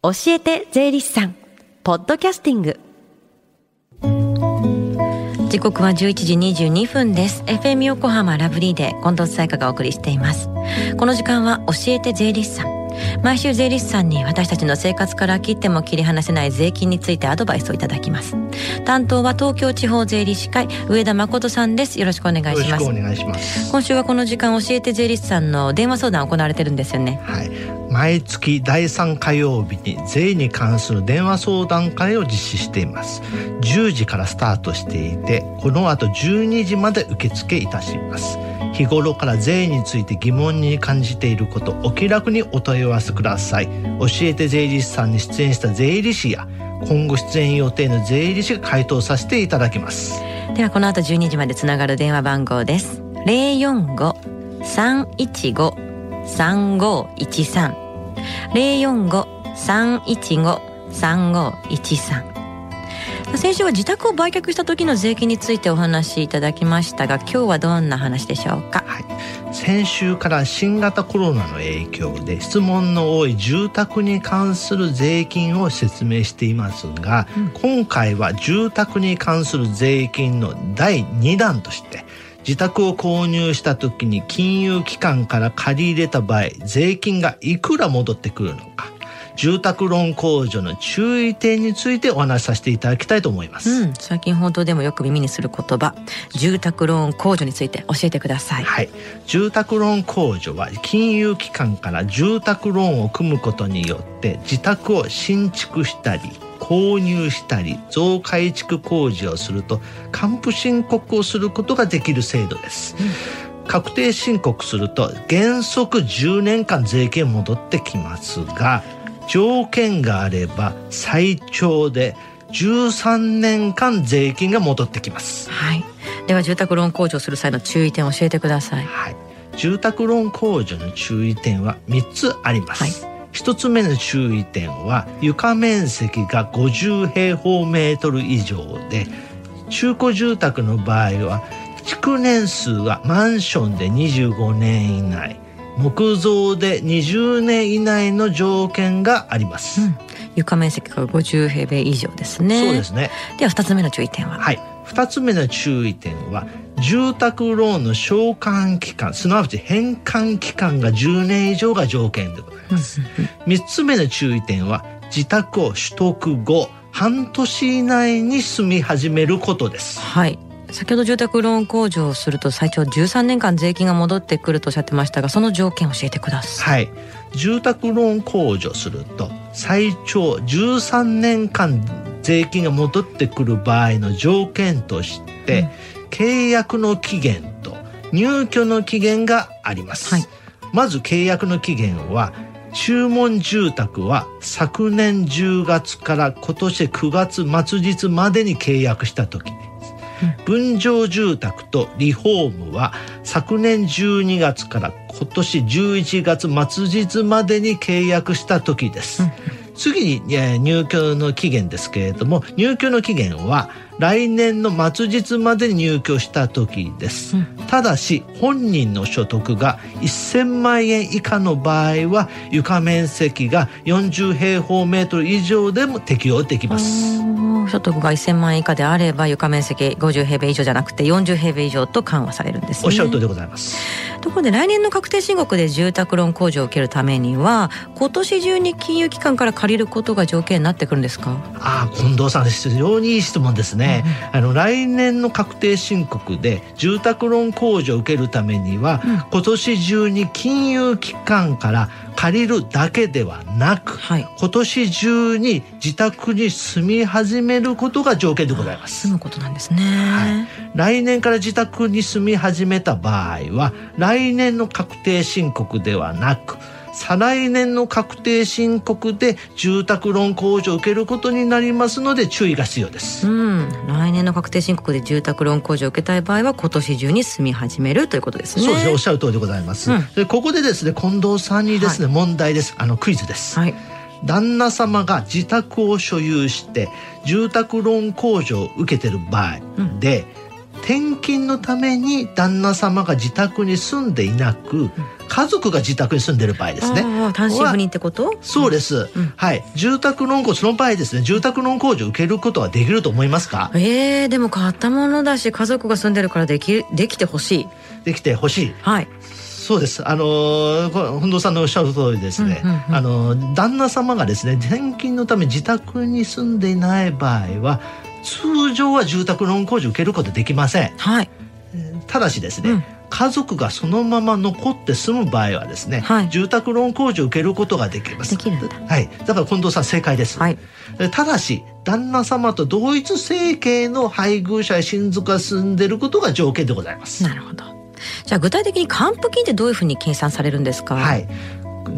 教えて税理士さん。ポッドキャスティング。時刻は11時22分です。FM 横浜ラブリーで近藤彩香がお送りしています。この時間は教えて税理士さん。毎週税理士さんに私たちの生活から切っても切り離せない税金についてアドバイスをいただきます。担当は東京地方税理士会上田誠さんです。よろしくお願いします。お願いします。今週はこの時間教えて税理士さんの電話相談行われてるんですよね。はい。毎月第3火曜日に税に関する電話相談会を実施しています。10時からスタートしていてこの後12時まで受付いたします日頃から税について疑問に感じていることお気楽にお問い合わせください。教えて税理士さんに出演した税理士や今後出演予定の税理士が回答させていただきます。ではこの後12時までつながる電話番号です。045-315-3513 045-315-3513先週は自宅を売却した時の税金についてお話しいただきましたが今日はどんな話でしょうか？はい、先週から新型コロナの影響で質問の多い住宅に関する税金を説明していますが、うん、今回は住宅に関する税金の第2弾として自宅を購入した時に金融機関から借り入れた場合税金がいくら戻ってくるのか住宅ローン控除の注意点についてお話しさせていただきたいと思います、うん、最近報道でもよく耳にする言葉住宅ローン控除について教えてください。はい。住宅ローン控除は金融機関から住宅ローンを組むことによって自宅を新築したり購入したり増改築工事をすると還付申告をすることができる制度です、うん、確定申告すると原則10年間税金戻ってきますが条件があれば最長で13年間税金が戻ってきます。はい。では住宅ローン控除する際の注意点を教えてください。はい。住宅ローン控除の注意点は3つあります。はい一つ目の注意点は床面積が50平方メートル以上で中古住宅の場合は築年数はマンションで25年以内木造で20年以内の条件があります、うん、床面積が50平米以上ですね。そうですね。では2つ目の注意点は？はい。2つ目の注意点は住宅ローンの償還期間すなわち返還期間が10年以上が条件でございます、3つ目の注意点は自宅を取得後半年以内に住み始めることです。はい先ほど住宅ローン控除をすると最長13年間税金が戻ってくるとおっしゃってましたがその条件を教えてください。はい。住宅ローン控除すると最長13年間税金が戻ってくる場合の条件として、うん、契約の期限と入居の期限があります、はい、まず契約の期限は注文住宅は昨年10月から今年9月末日までに契約した時分譲住宅とリフォームは昨年12月から今年11月末日までに契約した時です。次に入居の期限ですけれども入居の期限は来年の末日までに入居した時です、うん、ただし本人の所得が1000万円以下の場合は床面積が40平方メートル以上でも適用できます。所得が1000万円以下であれば床面積50平米以上じゃなくて40平米以上と緩和されるんです、ね、おっしゃる通りでございますところで来年の確定申告で住宅ローン控除を受けるためには今年中に金融機関から借りることが条件になってくるんですか？ああ近藤さん非常にいい質問ですね。ね、あの来年の確定申告で住宅ローン控除を受けるためには、うん、今年中に金融機関から借りるだけではなく、はい、今年中に自宅に住み始めることが条件でございます。住むことなんですね、はい、来年から自宅に住み始めた場合は来年の確定申告ではなく再来年の確定申告で住宅ローン控除を受けることになりますので注意が必要です。うん、来年の確定申告で住宅ローン控除を受けたい場合は今年中に住み始めるということですね。そうですね、おっしゃる通りでございます。うん、でここでですね、近藤さんにですね、はい、問題です。あのクイズです。はい。旦那様が自宅を所有して住宅ローン控除を受けてる場合で、うん、転勤のために旦那様が自宅に住んでいなく、家族が自宅に住んでる場合ですね。単身赴任ってこと？そうです、うん、はい。住宅ローン控除、その場合ですね、住宅ローン控除を受けることはできると思いますか？ええー、でも買ったものだし、家族が住んでるからでき、できてほしい。できてほしい？はい。そうです。あの本藤さんのおっしゃる通りですね。うんうんうん、あの旦那様がですね、転勤のため自宅に住んでいない場合は、通常は住宅ローン控除受けることできません。はい。ただしですね、うん、家族がそのまま残って住む場合はですね、はい、住宅ローン控除を受けることができます。できるんだ。はい。だから近藤さん正解です。はい。ただし、旦那様と同一生計の配偶者や親族が住んでいることが条件でございます。なるほど。じゃあ具体的に還付金ってどういうふうに計算されるんですか。はい。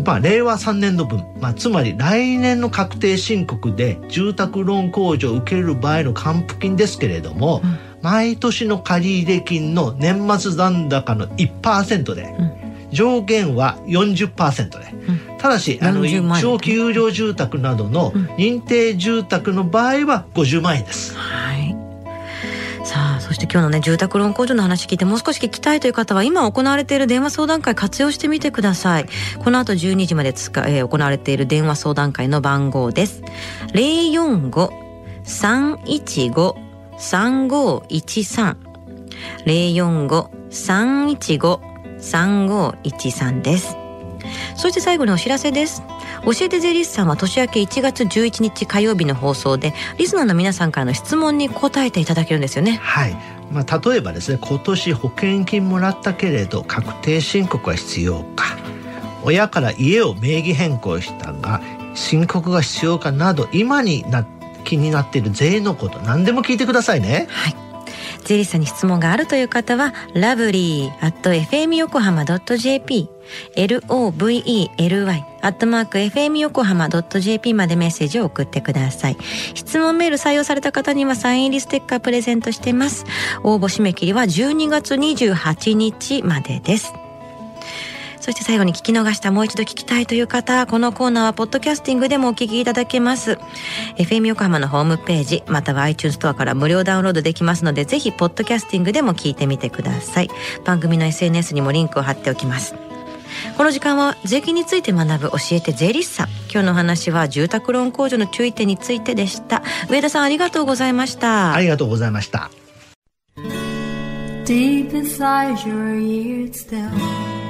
まあ、令和3年度分、まあ、つまり来年の確定申告で住宅ローン控除を受ける場合の還付金ですけれども、うん。毎年の借入金の年末残高の1%で、うん、上限は40%で、うん、ただしあの長期有料住宅などの認定住宅の場合は50万円です。はいさあそして今日のね住宅ローン控除の話聞いてもう少し聞きたいという方は今行われている電話相談会活用してみてくださいこの後12時まで使、えー、行われている電話相談会の番号です045-315 3513 045-315-3513です。そして最後にお知らせです。教えて税理士さんは年明け1月11日火曜日の放送でリスナーの皆さんからの質問に答えていただけるんですよね。はい。まあ、例えばですね今年保険金もらったけれど確定申告は必要か親から家を名義変更したが申告が必要かなど今にな気になっている税のこと何でも聞いてくださいねはい税理士さんに質問があるという方は、ラブリー at fmyokohama.jp、lovely アットマーク fm 横浜 .jp までメッセージを送ってください。質問メール採用された方にはサイン入りステッカープレゼントしてます。応募締め切りは12月28日までです。そして最後に聞き逃したもう一度聞きたいという方、このコーナーはポッドキャスティングでもお聞きいただけます。FM 横浜のホームページ、または iTunes ストアから無料ダウンロードできますので、ぜひポッドキャスティングでも聞いてみてください。番組の SNS にもリンクを貼っておきます。この時間は税金について学ぶ教えて税理士さん。今日の話は住宅ローン控除の注意点についてでした。上田さんありがとうございました。ありがとうございました。Deep inside your ears still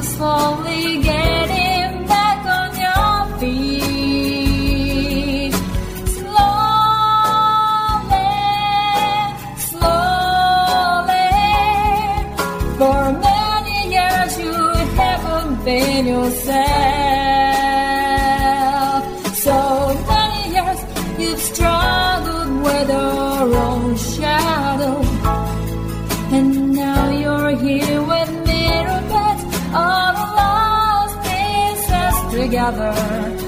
slowly. Again. Together.